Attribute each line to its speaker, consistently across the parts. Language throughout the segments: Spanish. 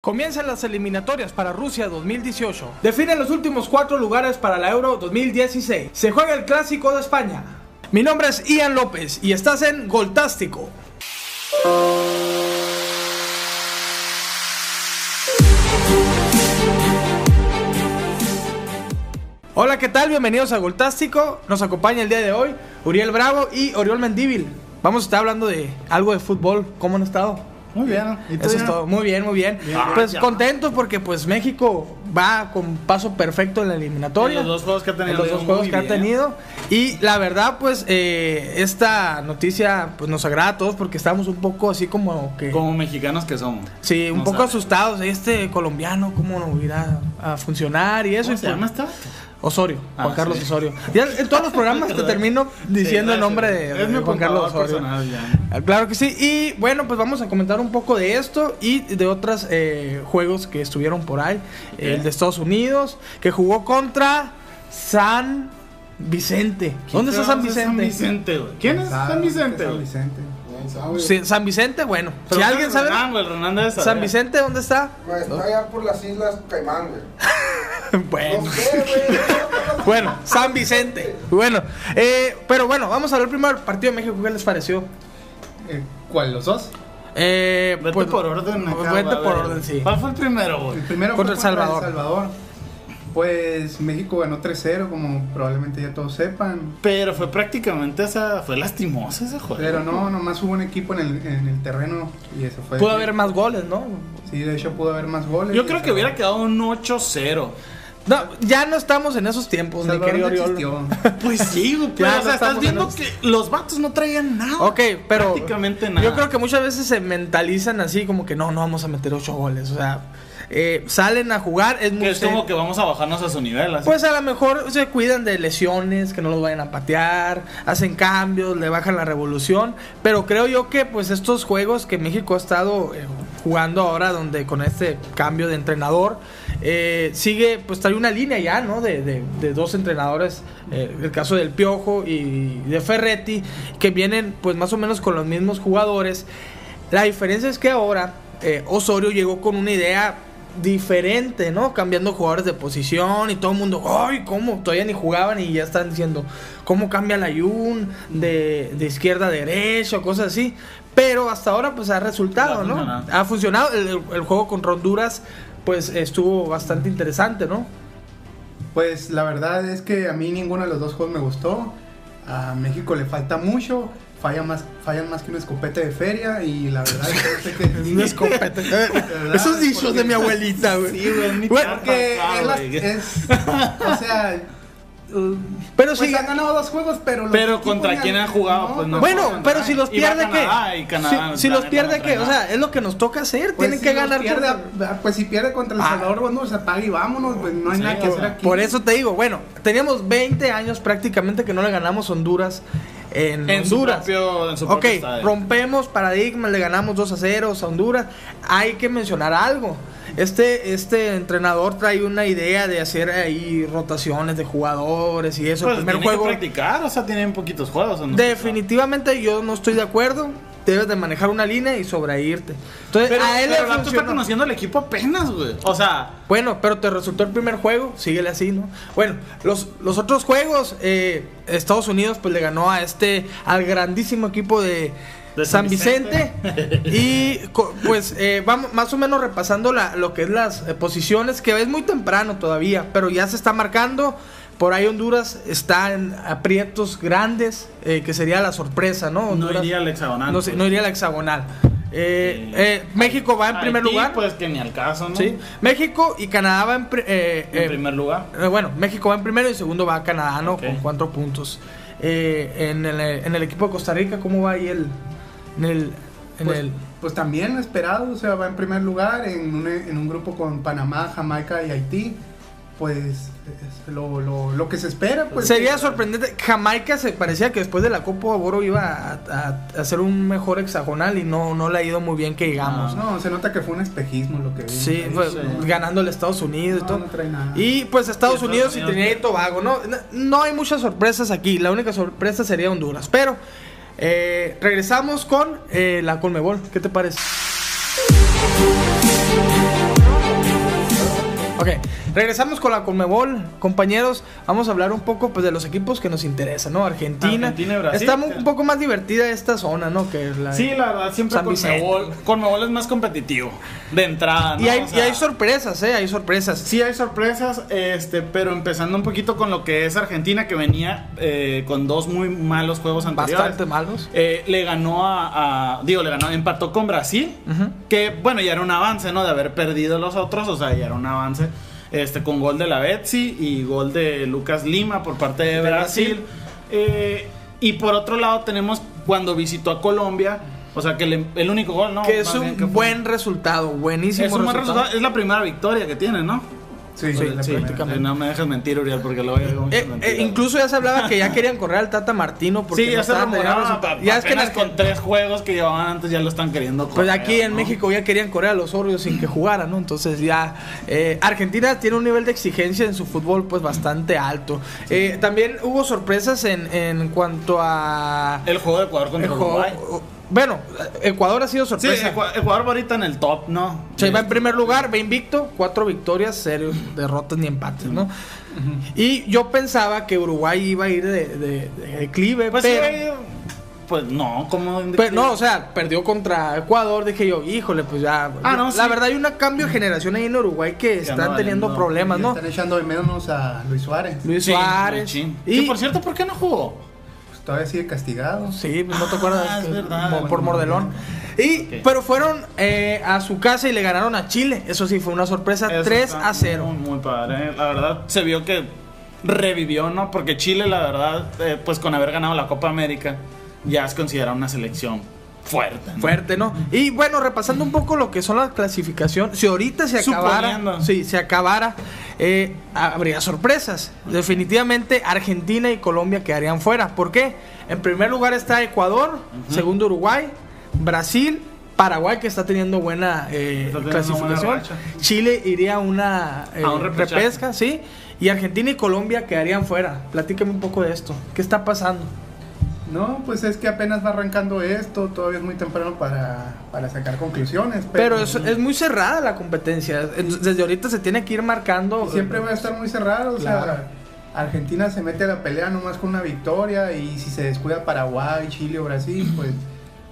Speaker 1: Comienzan las eliminatorias para Rusia 2018. Definen los últimos cuatro lugares para la Euro 2016. Se juega el clásico de España. Mi nombre es Ian López y estás en Goltástico. Hola, ¿qué tal? Bienvenidos a Goltástico. Nos acompaña el día de hoy Uriel Bravo y Oriol Mendíbil. Vamos a estar hablando de algo de fútbol. ¿Cómo han estado?
Speaker 2: Muy bien.
Speaker 1: ¿Y Eso es todo. Muy bien, muy bien. pues contentos porque pues México va con paso perfecto en la eliminatoria.
Speaker 2: En los dos juegos que ha tenido.
Speaker 1: En los dos juegos que ha tenido. Y la verdad, pues eh, esta noticia pues nos agrada a todos porque estamos un poco así como que...
Speaker 2: Como mexicanos que somos.
Speaker 1: Sí, un poco asustados. Este colombiano, ¿cómo no irá a funcionar y eso?
Speaker 2: ¿Cómo se
Speaker 1: pues
Speaker 2: llama esta?
Speaker 1: Osorio,
Speaker 2: Ah,
Speaker 1: Juan Carlos
Speaker 2: sí.
Speaker 1: Osorio. Ya en todos los programas te termino diciendo el nombre de, Juan Carlos Osorio.
Speaker 2: ya.
Speaker 1: Ah, Claro que sí. Y bueno, pues vamos a comentar un poco de esto y de otros eh, juegos que estuvieron por ahí. El de Estados Unidos, que jugó contra San Vicente. ¿Dónde está San Vicente?
Speaker 2: San Vicente, güey. ¿Quién es San Vicente,
Speaker 3: San? Vicente.
Speaker 1: Sí, San Vicente, bueno.
Speaker 2: Pero
Speaker 1: Si alguien sabe.
Speaker 2: Renan, güey, Renan debe saber.
Speaker 1: San Vicente, ¿dónde está?
Speaker 4: Está allá por las Islas Caimán, güey.
Speaker 1: bueno.
Speaker 4: No sé, güey.
Speaker 1: Bueno, San Vicente. Bueno, eh, pero bueno, vamos a ver primero el partido de México. ¿Qué les pareció?
Speaker 3: Eh, ¿Cuál? ¿Los dos?
Speaker 1: Eh,
Speaker 2: Vete
Speaker 1: pues,
Speaker 2: por orden acá,
Speaker 1: Vete por
Speaker 2: ver.
Speaker 1: orden, sí.
Speaker 2: ¿Cuál fue el primero, güey?
Speaker 3: El primero
Speaker 1: Contra
Speaker 3: fue
Speaker 1: El Salvador.
Speaker 3: El Salvador. Pues México ganó 3-0, como probablemente ya todos sepan.
Speaker 2: Pero fue prácticamente esa. Fue lastimoso ese juego.
Speaker 3: Pero no, nomás hubo un equipo en el, en el terreno y eso fue.
Speaker 1: Pudo haber más goles, ¿no?
Speaker 3: Sí, de hecho pudo haber más goles.
Speaker 2: Yo creo que hubiera quedado un 8-0.
Speaker 1: No, ya no estamos en esos tiempos, mi querido
Speaker 3: no
Speaker 1: Oriol.
Speaker 2: Pues sí, güey. Pero,
Speaker 1: Ya
Speaker 2: o
Speaker 1: no
Speaker 2: sea, estás
Speaker 1: estamos
Speaker 2: viendo
Speaker 1: en
Speaker 2: que los vatos no traían nada.
Speaker 1: Ok, pero
Speaker 2: Prácticamente nada.
Speaker 1: yo creo que muchas veces se mentalizan así como que no, no vamos a meter ocho goles. O sea, eh, salen a jugar, es muy
Speaker 2: Que es como que vamos a bajarnos a su nivel. así.
Speaker 1: Pues a lo mejor se cuidan de lesiones, que no los vayan a patear, hacen cambios, le bajan la revolución, pero creo yo que pues estos juegos que México ha estado eh, jugando ahora, donde con este cambio de entrenador, eh, sigue, pues trae una línea ya, ¿no? De, de- de dos entrenadores, eh, el caso del Piojo y de Ferretti, que vienen pues más o menos con los mismos jugadores. La diferencia es que ahora eh, Osorio llegó con una idea diferente, ¿no? Cambiando jugadores de posición y todo el mundo, ¡ay! ¿Cómo? Todavía ni jugaban y ya están diciendo, ¿cómo cambia la Yun de, de izquierda a derecha o cosas así? Pero hasta ahora, pues ha resultado,
Speaker 2: Ha
Speaker 1: ¿no?
Speaker 2: funcionado.
Speaker 1: Ha funcionado. El, el juego contra Honduras, pues estuvo bastante interesante, ¿no?
Speaker 3: Pues la verdad es que a mí ninguno de los dos juegos me gustó. A México le falta mucho. Falla más, fallan más que un escopete de feria y la verdad es que verdad,
Speaker 1: Esos dichos de mi abuelita, güey.
Speaker 2: Sí, güey,
Speaker 3: Porque
Speaker 2: acá,
Speaker 3: es, la-
Speaker 2: güey.
Speaker 3: es- o sea, uh,
Speaker 1: Pero
Speaker 3: pues
Speaker 1: sí.
Speaker 3: han ganado dos juegos, pero los
Speaker 2: Pero contra quién han jugado, pues, no.
Speaker 1: Bueno,
Speaker 2: juegan
Speaker 1: pero si los pierde, ¿qué?
Speaker 2: Canadá,
Speaker 1: Si, si los pierde, ¿qué? O sea, es lo que nos toca hacer.
Speaker 3: Pues
Speaker 1: Tienen
Speaker 3: si
Speaker 1: que ganar.
Speaker 3: pierde,
Speaker 1: contra-
Speaker 3: pues si pierde contra El
Speaker 1: Ah.
Speaker 3: Salvador, bueno, se apaga y vámonos, pues no hay
Speaker 2: Sí,
Speaker 3: nada que hacer aquí.
Speaker 1: Por eso te digo, bueno, teníamos 20 años prácticamente que no le ganamos a Honduras en,
Speaker 2: En su
Speaker 1: Honduras.
Speaker 2: propio, en su
Speaker 1: ok, rompemos paradigmas, le ganamos 2 a 0 a Honduras. Hay que mencionar algo. Este, este entrenador trae una idea de hacer ahí rotaciones de jugadores y eso.
Speaker 2: Pues
Speaker 1: el primer
Speaker 2: tiene
Speaker 1: juego.
Speaker 2: que practicar, o sea, tienen poquitos juegos. ¿o no?
Speaker 1: Definitivamente yo no estoy de acuerdo. Debes de manejar una línea y sobreirte. Entonces,
Speaker 2: Pero,
Speaker 1: a él
Speaker 2: pero
Speaker 1: le
Speaker 2: el vato está
Speaker 1: funcionó.
Speaker 2: conociendo al equipo apenas, güey. O sea,
Speaker 1: Bueno, pero te resultó el primer juego, síguele así, ¿no? Bueno, los, los otros juegos, eh, Estados Unidos pues le ganó a este, al grandísimo equipo de,
Speaker 2: De
Speaker 1: San Vicente. y co- pues eh, vamos más o menos repasando la, lo que es las eh, posiciones, que es muy temprano todavía, pero ya se está marcando. Por ahí Honduras está en aprietos grandes, eh, que sería la sorpresa, ¿no?
Speaker 2: no iría al hexagonal.
Speaker 1: no, sé,
Speaker 2: pues.
Speaker 1: no iría a la hexagonal. Eh, eh, México va en primer lugar.
Speaker 2: Pues que ni al caso, ¿no?
Speaker 1: Sí, México y Canadá va en, eh,
Speaker 2: En
Speaker 1: eh,
Speaker 2: primer lugar.
Speaker 1: eh, bueno, México va en primero y segundo va Canadá, ¿no? Con cuatro puntos. Eh, en, el, en el equipo de Costa Rica, ¿cómo va ahí el. En el. En
Speaker 3: Pues,
Speaker 1: el
Speaker 3: pues también esperado, o sea, va en primer lugar en un, en un grupo con Panamá, Jamaica y Haití. Pues es lo, lo, lo que se espera, pues.
Speaker 1: Sería
Speaker 3: que-
Speaker 1: sorprendente. Jamaica se parecía que después de la Copa Oro iba a, a- a hacer un mejor hexagonal y no, no le ha ido muy bien que digamos.
Speaker 3: No, se nota que fue un espejismo lo que
Speaker 1: Sí, pues, ganándole a Estados Unidos y
Speaker 3: No,
Speaker 1: todo.
Speaker 3: no trae nada.
Speaker 1: Y pues Estados
Speaker 2: Sí,
Speaker 1: Unidos
Speaker 2: Estados
Speaker 1: y
Speaker 2: Unidos.
Speaker 1: Trinidad y Tobago, ¿no? No- No hay muchas sorpresas aquí. La única sorpresa sería Honduras. Pero eh, regresamos con eh, la Colmebol. ¿Qué te parece? Ok, regresamos con la Conmebol, compañeros. Vamos a hablar un poco pues de los equipos que nos interesan, ¿no? Argentina.
Speaker 2: Argentina y Brasil.
Speaker 1: Está un poco más divertida esta zona, ¿no? Que la
Speaker 2: Sí, la verdad, siempre
Speaker 1: San
Speaker 2: con
Speaker 1: Vicente.
Speaker 2: Mebol, con Mebol es más competitivo. De entrada, ¿no?
Speaker 1: Y hay,
Speaker 2: O
Speaker 1: y
Speaker 2: sea,
Speaker 1: hay sorpresas, ¿eh? Hay sorpresas.
Speaker 2: Sí hay sorpresas, este, pero empezando un poquito con lo que es Argentina, que venía eh, con dos muy malos juegos anteriores.
Speaker 1: Bastante malos.
Speaker 2: Eh, le ganó a, a- Digo, le ganó, empató con Brasil.
Speaker 1: Ujú.
Speaker 2: Que bueno, ya era un avance, ¿no? De haber perdido los otros, o sea, ya era un avance. Este, con gol de la Betsy y gol de Lucas Lima por parte de Brasil. Eh, y por otro lado, tenemos cuando visitó a Colombia, o sea, que le- el único gol, ¿no?
Speaker 1: que es
Speaker 2: Más bien que
Speaker 1: un buen resultado, buenísimo
Speaker 2: Es un buen
Speaker 1: resultado.
Speaker 2: Es la primera victoria que tiene, ¿no?
Speaker 3: Sí,
Speaker 1: Sí, sí, prácticamente.
Speaker 2: No me dejes mentir, Uriel, porque luego digo muchas
Speaker 1: Eh, eh, incluso ya se hablaba que ya querían correr al Tata Martino porque
Speaker 2: Sí,
Speaker 1: no
Speaker 2: ya se
Speaker 1: estaban teniendo
Speaker 2: rumoraba. pa-
Speaker 1: Ya es que
Speaker 2: con tres juegos que llevaban antes ya lo están queriendo
Speaker 1: Pues
Speaker 2: correr,
Speaker 1: aquí en
Speaker 2: ¿no?
Speaker 1: México ya querían correr a los Orioles sin que jugara, ¿no? Entonces ya eh, Argentina tiene un nivel de exigencia en su fútbol pues bastante alto. Eh, también hubo sorpresas en, en cuanto a
Speaker 2: El juego de Ecuador contra
Speaker 1: el juego-
Speaker 2: Uruguay.
Speaker 1: Bueno, Ecuador ha sido
Speaker 2: Sí,
Speaker 1: sorpresa.
Speaker 2: Ecua- Ecuador va ahorita en el top, ¿no?
Speaker 1: Se va en primer lugar, va invicto, cuatro victorias, cero derrotas ni empates, ¿no? Y yo pensaba que Uruguay iba a ir de, de- de declive,
Speaker 2: Pues
Speaker 1: pero,
Speaker 2: sí, pues no, como
Speaker 1: pero no, o sea, perdió contra Ecuador, dije yo, híjole, pues ya.
Speaker 2: Ah, no,
Speaker 1: la
Speaker 2: sí.
Speaker 1: verdad hay un cambio de generación ahí en Uruguay que están teniendo problemas, ¿no?
Speaker 3: Están echando de menos a Luis Suárez.
Speaker 1: Luis
Speaker 2: Sí,
Speaker 1: Suárez. Y,
Speaker 2: Que, por cierto, ¿por qué no jugó?
Speaker 3: Todavía sigue castigado.
Speaker 1: Sí, pues no te acuerdas
Speaker 2: Ah, es
Speaker 1: que-
Speaker 2: verdad.
Speaker 1: mo- por Mordelón. Y, pero fueron eh, a su casa y le ganaron a Chile. Eso sí, fue una sorpresa.
Speaker 2: Eso
Speaker 1: 3
Speaker 2: está
Speaker 1: a 0.
Speaker 2: Muy, muy padre. La verdad, se vio que revivió, ¿no? Porque Chile, la verdad, eh, pues con haber ganado la Copa América, ya es considerada una selección fuerte. ¿no?
Speaker 1: Fuerte, ¿no? Y bueno, repasando un poco lo que son las clasificaciones, si ahorita se acabara,
Speaker 2: Suponiendo.
Speaker 1: sí, se acabara, eh, habría sorpresas. Definitivamente Argentina y Colombia quedarían fuera. ¿Por qué? En primer lugar está Ecuador, segundo Uruguay, Brasil, Paraguay que está teniendo buena eh,
Speaker 2: Está teniendo
Speaker 1: clasificación,
Speaker 2: buena.
Speaker 1: Chile iría a una eh,
Speaker 2: A un repechaje.
Speaker 1: repesca, sí, y Argentina y Colombia quedarían fuera. Platíqueme un poco de esto. ¿Qué está pasando?
Speaker 3: No, pues es que apenas va arrancando esto, todavía es muy temprano para, para sacar conclusiones.
Speaker 1: Pero,
Speaker 3: Pero,
Speaker 1: es, es muy cerrada la competencia. Desde ahorita se tiene que ir marcando.
Speaker 3: y siempre va a estar muy cerrado. O
Speaker 1: Claro.
Speaker 3: sea, Argentina se mete a la pelea nomás con una victoria y si se descuida Paraguay, Chile o Brasil, pues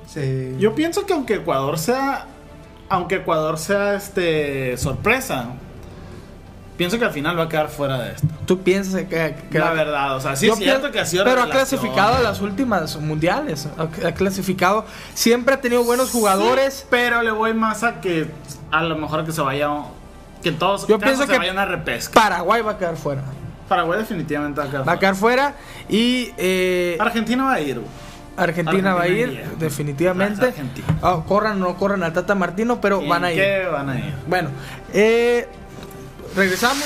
Speaker 3: se...
Speaker 2: Yo pienso que aunque Ecuador sea. Aunque Ecuador sea este sorpresa. Pienso que al final va a quedar fuera de esto.
Speaker 1: Tú piensas que. que
Speaker 2: la verdad, o sea, sí
Speaker 1: Yo
Speaker 2: es cierto
Speaker 1: pienso-
Speaker 2: que ha sido
Speaker 1: Pero ha clasificado a las últimas mundiales. Ha, ha clasificado. Siempre ha tenido buenos jugadores.
Speaker 2: Sí, pero le voy más a que a lo mejor que se vaya que todos
Speaker 1: Yo pienso
Speaker 2: se
Speaker 1: que-
Speaker 2: vayan a repesca.
Speaker 1: Paraguay va a quedar fuera.
Speaker 2: Paraguay definitivamente va a quedar.
Speaker 1: Va a quedar fuera. Y eh,
Speaker 2: Argentina va a ir.
Speaker 1: Argentina, va a ir, definitivamente.
Speaker 2: Argentina.
Speaker 1: Ah, corran o no corran al Tata Martino, pero
Speaker 2: ¿En
Speaker 1: van a ir.
Speaker 2: qué van a ir?
Speaker 1: Bueno, eh, regresamos.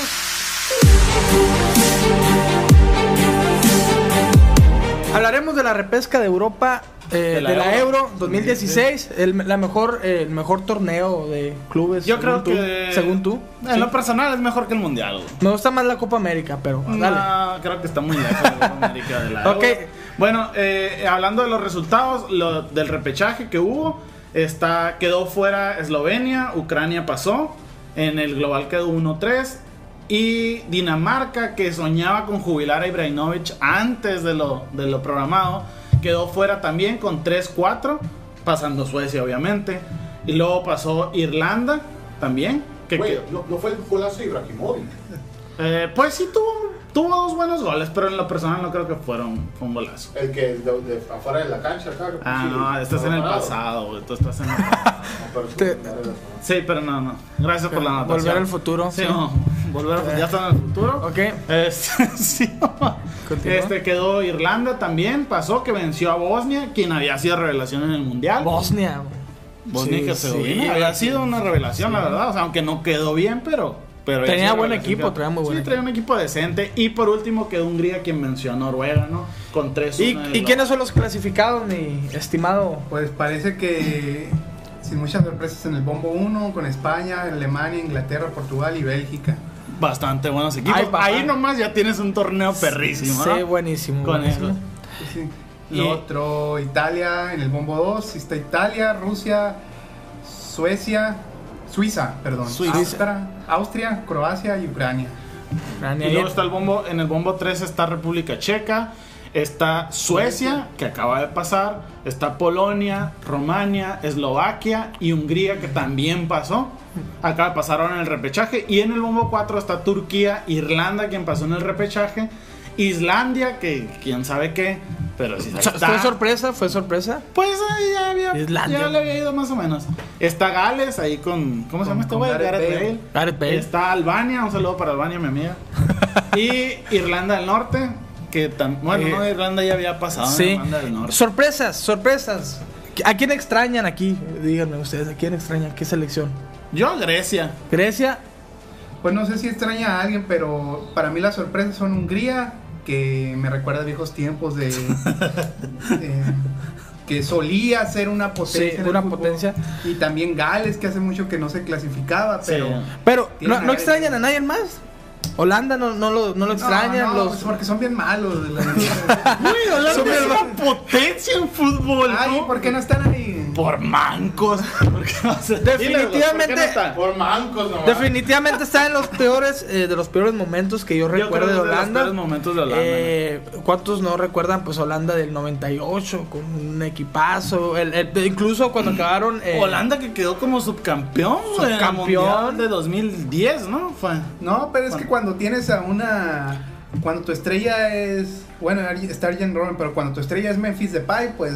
Speaker 1: Hablaremos de la repesca de Europa, eh, de
Speaker 2: De
Speaker 1: la,
Speaker 2: la
Speaker 1: Euro,
Speaker 2: Euro
Speaker 1: 2016, el, la mejor, eh, el mejor torneo de clubes.
Speaker 2: Yo
Speaker 1: según
Speaker 2: creo
Speaker 1: tú,
Speaker 2: que
Speaker 1: Según tú.
Speaker 2: En
Speaker 1: Sí.
Speaker 2: lo personal es mejor que el mundial. güey.
Speaker 1: Me gusta más la Copa América, pero dale.
Speaker 2: No, creo que está muy lejos la Copa América de la
Speaker 1: Ok.
Speaker 2: Euro. Bueno, eh, hablando de los resultados, lo- del repechaje que hubo, está, quedó fuera Eslovenia, Ucrania pasó, en el global quedó 1-3, y Dinamarca, que soñaba con jubilar a Ibrahimovic antes de lo, de lo programado, quedó fuera también con 3-4, pasando Suecia obviamente, y luego pasó Irlanda también, que
Speaker 4: Güey, no, no fue el golazo de Ibrahimovic.
Speaker 2: eh, pues sí tuvo, tuvo dos buenos goles, pero en lo personal no creo que fueron fue un golazo.
Speaker 4: El que de, de afuera de la cancha acá. que
Speaker 2: Ah,
Speaker 4: sí,
Speaker 2: no, estás en el pasado, güey. Tú estás en el pasado.
Speaker 4: No, pero sí,
Speaker 2: pero no, no. Gracias por la anotación.
Speaker 1: Volver al futuro.
Speaker 2: Sí,
Speaker 1: sí.
Speaker 2: no. Volver al futuro. Ya está en el futuro.
Speaker 1: Ok.
Speaker 2: Este, sí, este quedó Irlanda también. Pasó que venció a Bosnia, quien había sido revelación en el mundial.
Speaker 1: Bosnia. güey.
Speaker 2: Bosnia y
Speaker 1: Sí,
Speaker 2: Herzegovina.
Speaker 1: sí.
Speaker 2: había sido una revelación, la verdad. O sea, aunque no quedó bien, pero. Pero
Speaker 1: Tenía buen equipo, traía muy buen
Speaker 2: Sí, traía un equipo decente. Y por último quedó Hungría, quien venció a Noruega, ¿no? Con 3
Speaker 1: ¿Y, ¿Y quiénes son los clasificados, mi estimado?
Speaker 3: Pues parece que sin muchas sorpresas en el bombo 1 con España, Alemania, Inglaterra, Portugal y Bélgica.
Speaker 2: Bastante buenos equipos.
Speaker 1: Ay.
Speaker 2: Ahí nomás ya tienes un torneo perrísimo, ¿no?
Speaker 1: Sí, buenísimo.
Speaker 2: Con
Speaker 1: buenísimo.
Speaker 2: eso.
Speaker 3: Sí.
Speaker 2: Y-
Speaker 3: Lo otro, Italia en el bombo 2, está Italia, Rusia, Suecia, Suiza, perdón.
Speaker 2: Suiza.
Speaker 3: Austria, Austria, Croacia y Ucrania.
Speaker 1: Ucrania.
Speaker 2: Y luego está el bombo, en el bombo 3 está República Checa, está Suecia, que acaba de pasar, está Polonia, Romania, Eslovaquia y Hungría, que también pasó. Acaba de pasar ahora en el repechaje. Y en el bombo 4 está Turquía, Irlanda, quien pasó en el repechaje, Islandia, que quién sabe qué, pero sí está.
Speaker 1: ¿Fue sorpresa? ¿Fue sorpresa?
Speaker 2: Pues ahí ya había,
Speaker 1: Islandia.
Speaker 2: ya le había ido más o menos. Está Gales ahí con. ¿Cómo se llama este güey?
Speaker 3: Gareth Bale.
Speaker 1: Gareth Bale.
Speaker 2: Está Albania, un saludo para Albania, mi amiga. y Irlanda del Norte, que tam- bueno,
Speaker 1: Eh,
Speaker 2: no, Irlanda ya había pasado.
Speaker 1: Sí.
Speaker 2: Irlanda del Norte.
Speaker 1: Sorpresas, sorpresas. ¿A quién extrañan aquí? Díganme ustedes, ¿a quién extrañan? ¿Qué selección?
Speaker 2: Yo a Grecia.
Speaker 1: Grecia.
Speaker 3: Pues no sé si extraña a alguien, pero para mí las sorpresas son Hungría, que me recuerda a viejos tiempos de, de- que solía ser una potencia.
Speaker 1: Sí, una potencia.
Speaker 3: Y también Gales, que hace mucho que no se clasificaba, pero...
Speaker 2: Sí.
Speaker 1: Pero, ¿no, extrañan a nadie más? Holanda no, no lo, no lo extrañan.
Speaker 3: No, no,
Speaker 1: los...
Speaker 3: pues porque son bien malos. la.
Speaker 2: Uy, Holanda
Speaker 1: Son
Speaker 2: es una potencia en fútbol.
Speaker 3: Ay. ¿por qué no están ahí?
Speaker 2: Por mancos. Porque no sé.
Speaker 1: Definitivamente-
Speaker 2: Dile, ¿por qué no están?
Speaker 4: Por mancos nomás.
Speaker 1: Definitivamente está en los peores, eh, de los peores momentos que yo
Speaker 2: Yo creo
Speaker 1: recuerdo de
Speaker 2: es de los
Speaker 1: Holanda.
Speaker 2: peores momentos de Holanda,
Speaker 1: Eh, ¿Cuántos no recuerdan? Pues Holanda del 98 con un equipazo. El, el- incluso cuando acabaron. eh,
Speaker 2: Holanda que quedó como subcampeón,
Speaker 1: Subcampeón.
Speaker 2: De 2010, ¿no? Fue.
Speaker 3: No, pero es que cuando tienes a una. Cuando tu estrella es. Bueno, está Arjen Robben, pero cuando tu estrella es Memphis Depay, pues.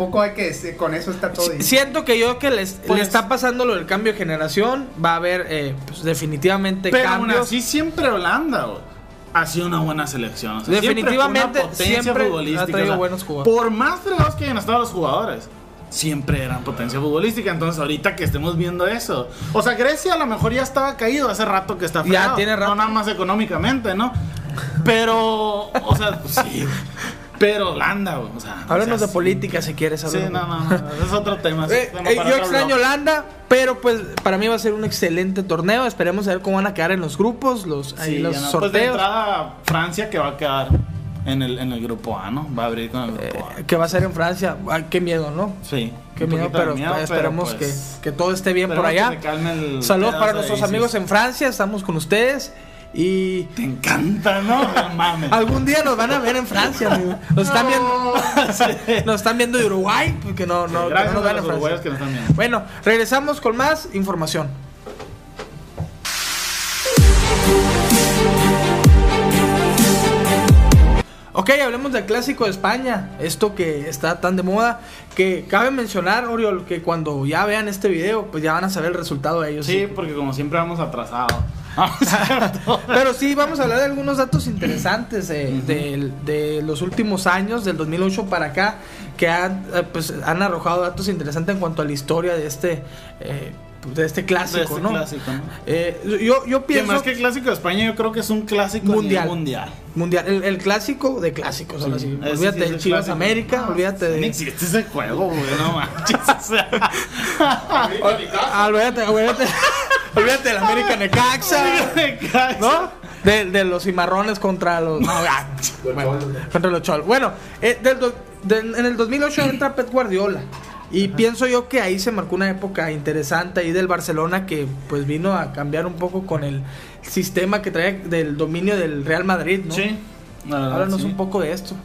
Speaker 3: Poco hay que decir, con eso está todo.
Speaker 1: si- Siento que yo que les,
Speaker 2: Pues-
Speaker 1: le está pasando lo del cambio de generación. Va a haber eh, pues, definitivamente
Speaker 2: Pero aún
Speaker 1: cambios.
Speaker 2: así siempre Holanda, güey, ha sido una buena selección. o sea, siempre fue
Speaker 1: Definitivamente,
Speaker 2: una potencia
Speaker 1: siempre
Speaker 2: futbolística,
Speaker 1: ha traído
Speaker 2: o sea,
Speaker 1: buenos jugadores.
Speaker 2: Por más fregados que hayan estado los jugadores, siempre eran potencia futbolística. Entonces, ahorita que estemos viendo eso, o sea, Grecia a lo mejor ya estaba caído hace rato que está
Speaker 1: Ya tiene rato.
Speaker 2: No nada más económicamente, ¿no? Pero, o sea, pues sí. Pero Holanda, güey, o sea.
Speaker 1: Háblanos
Speaker 2: o sea,
Speaker 1: de política si quieres.
Speaker 2: Sí,
Speaker 1: háblanos.
Speaker 2: no, no, no, es otro tema. es
Speaker 1: Eh,
Speaker 2: tema
Speaker 1: eh, yo extraño
Speaker 2: blog.
Speaker 1: Holanda, pero pues para mí va a ser un excelente torneo. Esperemos a ver cómo van a quedar en los grupos, los, ahí
Speaker 2: Sí,
Speaker 1: los
Speaker 2: ya no. Pues de
Speaker 1: sorteos.
Speaker 2: entrada, Francia que va a quedar en el, en el grupo A, ¿no? Va a abrir con el grupo A.
Speaker 1: Eh, que va a ser en Francia. Ay, qué miedo, ¿no?
Speaker 2: Sí.
Speaker 1: Qué miedo, pero,
Speaker 2: miedo,
Speaker 1: esperemos
Speaker 2: pues,
Speaker 1: que, que todo esté bien por allá. Saludos para nuestros amigos en Francia, estamos con ustedes. Y
Speaker 2: Te encanta, ¿no? No mames.
Speaker 1: algún día nos van a ver en Francia, amigo. Nos están viendo, nos están viendo de Uruguay, porque no, no,
Speaker 2: Gracias
Speaker 1: no nos
Speaker 2: a
Speaker 1: vean
Speaker 2: los
Speaker 1: en Francia.
Speaker 2: uruguayos que nos están viendo.
Speaker 1: Bueno, regresamos con más información. Ok, hablemos del clásico de España, esto que está tan de moda, que cabe mencionar, Oriol, que cuando ya vean este video, pues ya van a saber el resultado de ellos.
Speaker 2: Sí, porque como siempre vamos atrasados. Ah.
Speaker 1: Pero sí, vamos a hablar de algunos datos interesantes eh, de, los últimos años, del 2008 para acá, que han, eh, pues, han arrojado datos interesantes en cuanto a la historia de este, eh, de este clásico,
Speaker 2: De este
Speaker 1: ¿no?
Speaker 2: clásico, ¿no?
Speaker 1: Eh, yo, yo
Speaker 2: Que
Speaker 1: pienso
Speaker 2: más que clásico de España, yo creo que es un clásico
Speaker 1: Mundial.
Speaker 2: mundial. mundial.
Speaker 1: el, el clásico de clásicos, ahora sí.
Speaker 2: Ese
Speaker 1: Olvídate
Speaker 2: sí
Speaker 1: de
Speaker 2: el
Speaker 1: Chivas
Speaker 2: clásico.
Speaker 1: América,
Speaker 2: No,
Speaker 1: olvídate
Speaker 2: Ni
Speaker 1: de.
Speaker 2: existe ese juego, güey, no manches.
Speaker 1: Ah, olvídate, olvídate, olvídate del América Necaxa, ¿no? De, de los cimarrones contra los. No. Bueno, contra los cholos. Bueno, eh, del do- en el 2008 entra Pep Guardiola. Y pienso yo que ahí se marcó una época interesante ahí del Barcelona que pues vino a cambiar un poco con el sistema que trae del dominio del Real Madrid, ¿no?
Speaker 2: Sí. verdad,
Speaker 1: Háblanos
Speaker 2: sí.
Speaker 1: un poco de esto.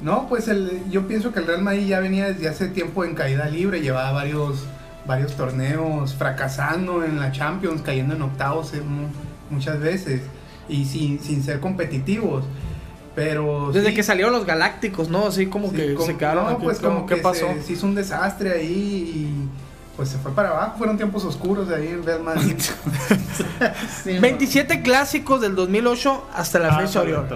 Speaker 3: No, pues el, yo pienso que el Real Madrid ya venía desde hace tiempo en caída libre, llevaba varios, varios torneos fracasando en la Champions, cayendo en octavos eh, mu- muchas veces y sin, sin ser competitivos. Pero
Speaker 1: Desde
Speaker 3: sí,
Speaker 1: que salieron los Galácticos, ¿no? Así como
Speaker 3: sí,
Speaker 1: que
Speaker 3: como-
Speaker 1: se quedaron
Speaker 3: no,
Speaker 1: aquí,
Speaker 3: pues como
Speaker 1: ¿qué
Speaker 3: que
Speaker 1: pasó?
Speaker 3: Se, se hizo un desastre ahí y pues se fue para abajo. Fueron tiempos oscuros de ahí en Real Madrid.
Speaker 2: Sí,
Speaker 1: 27 clásicos del 2008 hasta la
Speaker 2: Ah,
Speaker 1: fecha, Oriol.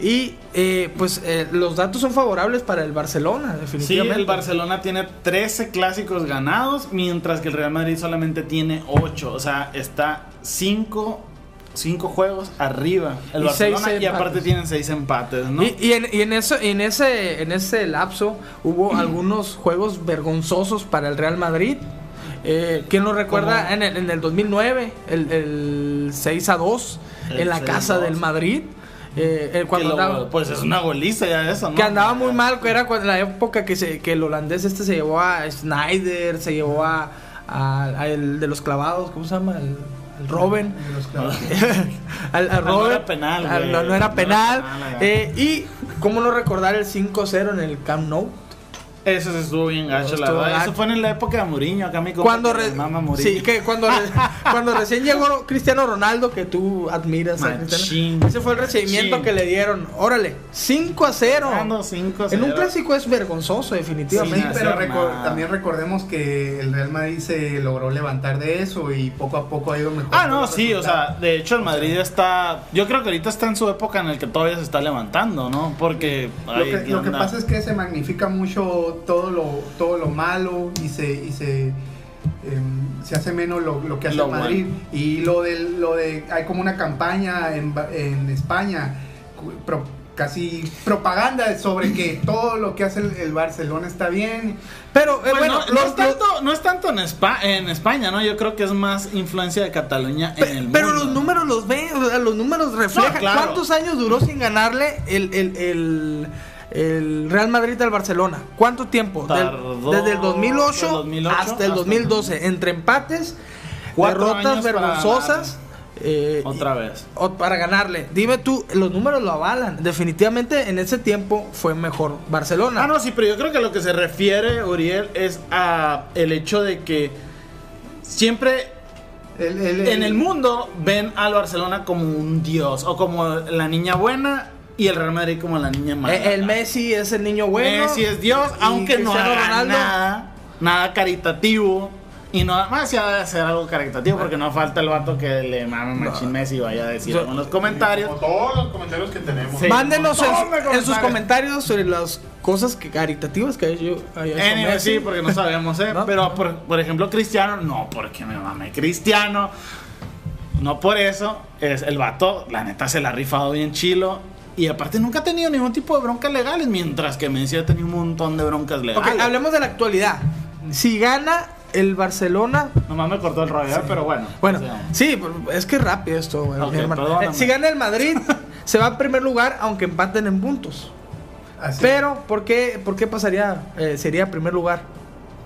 Speaker 1: Y eh, pues eh, los datos son favorables para el Barcelona,
Speaker 2: Sí,
Speaker 1: definitivamente.
Speaker 2: el Barcelona tiene 13 clásicos ganados, mientras que el Real Madrid solamente tiene 8. O sea, está 5 cinco juegos arriba el
Speaker 1: Y seis
Speaker 2: Barcelona y
Speaker 1: empates.
Speaker 2: aparte tienen 6 empates, ¿no?
Speaker 1: Y, y en, y en eso, en ese, en ese lapso hubo algunos juegos vergonzosos para el Real Madrid. Eh, ¿Quién lo recuerda? En el, en el 2009, el, el 6 a 2
Speaker 2: El
Speaker 1: en la
Speaker 2: 6 a
Speaker 1: casa
Speaker 2: 2.
Speaker 1: del Madrid. Eh, eh,
Speaker 2: Que
Speaker 1: cuando
Speaker 2: lo-
Speaker 1: andaba,
Speaker 2: pues es una goliza ya eso, ¿no?
Speaker 1: que andaba muy mal, que era cuando- la época que, se, que el holandés este se llevó a Snyder, se llevó a, al, al de los clavados, ¿cómo se llama? El, el Robin. Al, al
Speaker 2: Ah, no
Speaker 1: Robin.
Speaker 2: era penal,
Speaker 1: Al- no, no era
Speaker 2: No
Speaker 1: penal.
Speaker 2: era penal,
Speaker 1: Eh, y cómo no recordar el 5-0 en el Camp Nou.
Speaker 2: Eso se estuvo bien gacho, la verdad. Eso fue en la época de Mourinho, acá mi
Speaker 1: Cuando, re-
Speaker 2: le mama Mourinho.
Speaker 1: sí, que cuando, cuando recién llegó Cristiano Ronaldo, que tú admiras a
Speaker 2: Machín.
Speaker 1: Cristiano, ese fue el recibimiento
Speaker 2: Machín.
Speaker 1: que le dieron. Órale, 5 a 0.
Speaker 2: Ganando 5
Speaker 1: En un clásico es vergonzoso, definitivamente.
Speaker 2: Sí,
Speaker 3: pero también recordemos que el Real Madrid se logró levantar de eso y poco a poco ha ido mejor.
Speaker 2: Ah, no, sí, o sea, de hecho el Madrid está. Yo creo que ahorita está en su época en el que todavía se está levantando, ¿no? Porque.
Speaker 3: Lo
Speaker 2: ay,
Speaker 3: que,
Speaker 2: ¿qué
Speaker 3: lo que pasa es que se magnifica mucho todo lo, todo lo malo y se, y se, se hace menos lo, lo que hace
Speaker 2: Lo
Speaker 3: Madrid. Y lo de, lo de, hay como una campaña en, Ba- en España, pro- casi propaganda sobre que todo lo que hace el, el Barcelona está bien.
Speaker 1: Pero eh,
Speaker 2: Pues
Speaker 1: bueno,
Speaker 2: no,
Speaker 1: los-
Speaker 2: es tanto, no es tanto en, Espa- en España, ¿no? Yo creo que es más influencia de Cataluña
Speaker 1: Pe-
Speaker 2: en el
Speaker 1: pero
Speaker 2: mundo.
Speaker 1: los números los ven, o sea, los números reflejan.
Speaker 2: No, claro.
Speaker 1: ¿Cuántos años duró sin ganarle el, el, el, el Real Madrid al Barcelona? ¿Cuánto tiempo? Del- desde el 2008,
Speaker 2: del 2008
Speaker 1: hasta el
Speaker 2: hasta-
Speaker 1: 2012. Entre empates,
Speaker 2: Cuatro
Speaker 1: derrotas vergonzosas. eh,
Speaker 2: Otra vez.
Speaker 1: o para ganarle. Dime tú, los números lo avalan. Definitivamente en ese tiempo fue mejor Barcelona.
Speaker 2: Ah, no, sí, pero yo creo que lo que se refiere, Uriel, es a el hecho de que siempre
Speaker 3: El- el-
Speaker 2: en el mundo ven al Barcelona como un dios o como la niña buena y el Real Madrid como la niña mala.
Speaker 1: Eh, el Messi es el niño bueno.
Speaker 2: Messi es dios,
Speaker 1: y
Speaker 2: aunque no haga
Speaker 1: Ronaldo-
Speaker 2: nada, nada caritativo. Y no, más ya debe hacer algo caritativo porque no falta el vato que le mame machín Messi y vaya a decir
Speaker 1: Yo-
Speaker 2: en los comentarios.
Speaker 5: Como todos los comentarios que tenemos.
Speaker 2: Sí.
Speaker 1: Mándenos en,
Speaker 2: de
Speaker 1: sus
Speaker 2: comentarios.
Speaker 1: sobre las cosas que, caritativas que
Speaker 2: Anyway,
Speaker 1: Messi.
Speaker 2: sí, porque no sabemos, ¿eh?
Speaker 1: ¿No?
Speaker 2: Pero, por, por ejemplo, Cristiano, no, porque me mame Cristiano. No por eso. Es el vato, la neta, se la ha rifado bien chilo. Y aparte nunca ha tenido ningún tipo de broncas legales, mientras que Messi ha tenido un montón de broncas
Speaker 1: Ok,
Speaker 2: legales.
Speaker 1: hablemos de la actualidad. Si gana el Barcelona.
Speaker 2: Nomás me cortó el rollo, pero bueno.
Speaker 1: Bueno,
Speaker 2: o sea,
Speaker 1: sí, es que rápido esto, güey. Eh, Si gana el Madrid, se va en primer lugar, aunque empaten en puntos.
Speaker 3: así.
Speaker 1: Pero, ¿por qué, por qué pasaría? eh, sería primer lugar.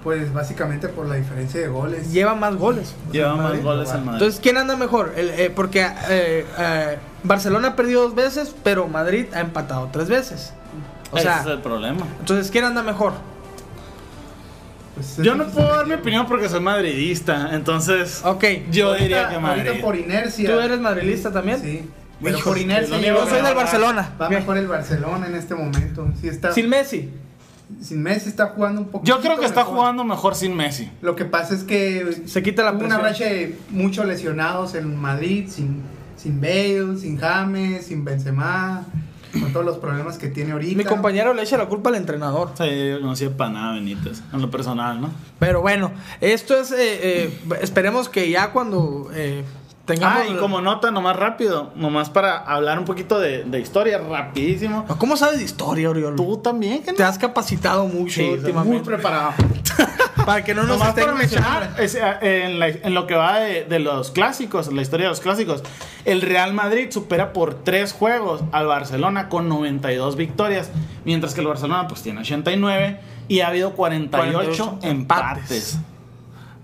Speaker 3: Pues básicamente por la diferencia de goles.
Speaker 1: Lleva más goles.
Speaker 2: lleva más
Speaker 3: Madrid,
Speaker 2: goles el Madrid.
Speaker 1: Entonces, ¿quién anda mejor? El- eh, porque eh, eh, Barcelona ha perdido dos veces, pero Madrid ha empatado tres veces. O
Speaker 2: Ese
Speaker 1: sea,
Speaker 2: es el problema.
Speaker 1: entonces, ¿quién anda mejor?
Speaker 3: Pues es
Speaker 2: Yo no puedo dar mi opinión porque soy madridista, entonces
Speaker 1: Ok.
Speaker 2: yo
Speaker 3: Ahorita-
Speaker 2: diría que Madrid.
Speaker 3: ahorita por inercia.
Speaker 1: ¿Tú eres madrilista también?
Speaker 3: Sí. Pero
Speaker 1: Hijo,
Speaker 3: por inercia.
Speaker 1: Yo soy del Barcelona.
Speaker 3: Va mejor el Barcelona en este momento. Sí está,
Speaker 1: Sin Messi.
Speaker 3: Sin Messi está jugando un poco.
Speaker 2: Yo creo que está jugando mejor sin Messi.
Speaker 3: Lo que pasa es que
Speaker 1: Se quita la
Speaker 3: hubo una
Speaker 1: presión.
Speaker 3: racha de muchos lesionados en Madrid, sin, sin Bale, sin James, sin Benzema, con todos los problemas que tiene ahorita.
Speaker 1: Mi compañero le echa la culpa al entrenador.
Speaker 2: Sí, yo no sirve para nada Benítez, en lo personal, ¿no?
Speaker 1: Pero bueno, esto es. eh, eh, esperemos que ya cuando eh, tengamos.
Speaker 2: Ah, y como nota, nomás rápido, nomás para hablar un poquito de, de historia, rapidísimo.
Speaker 1: ¿Cómo sabes de historia, Oriol?
Speaker 2: Tú también, que no?
Speaker 1: te has capacitado mucho
Speaker 2: Sí,
Speaker 1: últimamente.
Speaker 2: muy preparado.
Speaker 1: Para que no nos
Speaker 2: Nomás para mencionar, es, eh, en, la- en lo que va de, de los clásicos, la historia de los clásicos, el Real Madrid supera por tres juegos al Barcelona con 92 victorias, mientras que el Barcelona pues tiene 89 y ha habido 48,
Speaker 1: 48
Speaker 2: empates,
Speaker 1: empates.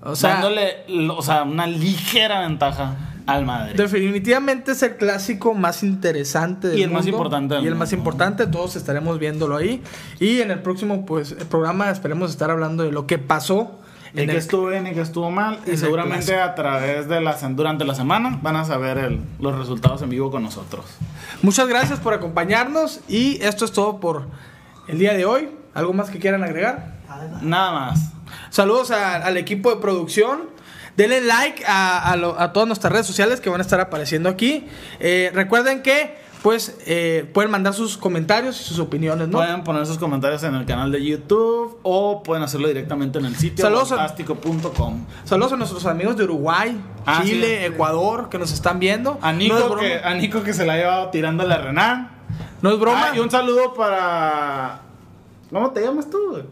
Speaker 1: O sea,
Speaker 2: dándole o sea, una ligera ventaja al Madrid.
Speaker 1: definitivamente es el clásico más interesante del
Speaker 2: Y el más
Speaker 1: mundo,
Speaker 2: importante del
Speaker 1: Y el más
Speaker 2: mundo.
Speaker 1: importante, todos estaremos viéndolo ahí. Y en el próximo pues el programa esperemos estar hablando de lo que pasó.
Speaker 2: Ni
Speaker 1: en
Speaker 2: que
Speaker 1: el-
Speaker 2: estuvo bien ni que estuvo mal. Y seguramente
Speaker 1: clásico.
Speaker 2: a través de la, durante la semana van a saber el- los resultados en vivo con nosotros.
Speaker 1: Muchas gracias por acompañarnos y esto es todo por el día de hoy. ¿Algo más que quieran agregar?
Speaker 2: Nada más.
Speaker 1: Saludos a- al equipo de producción. Denle like a, a lo- a todas nuestras redes sociales que van a estar apareciendo aquí. Eh, recuerden que pues eh, pueden mandar sus comentarios y sus opiniones, ¿no?
Speaker 2: Pueden poner sus comentarios en el canal de YouTube o pueden hacerlo directamente en el sitio fantástico.com.
Speaker 1: Saludos a nuestros amigos de Uruguay,
Speaker 2: Ah,
Speaker 1: Chile,
Speaker 2: sí.
Speaker 1: Ecuador que nos están viendo.
Speaker 2: A Nico,
Speaker 1: no es broma.
Speaker 2: que, a Nico que se la ha llevado tirándole a Renan.
Speaker 1: No es broma.
Speaker 2: Ah, y un saludo para. ¿Cómo te llamas tú?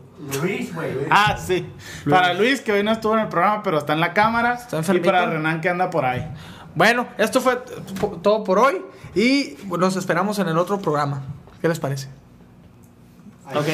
Speaker 5: Luis, güey.
Speaker 2: Ah, sí. Para Luis, que hoy no estuvo en el programa, pero está en la cámara.
Speaker 1: Está
Speaker 2: y para Renan, que anda por ahí.
Speaker 1: Bueno, esto fue todo por hoy. Y nos esperamos en el otro programa. ¿Qué les parece? Ahí.
Speaker 2: Ok.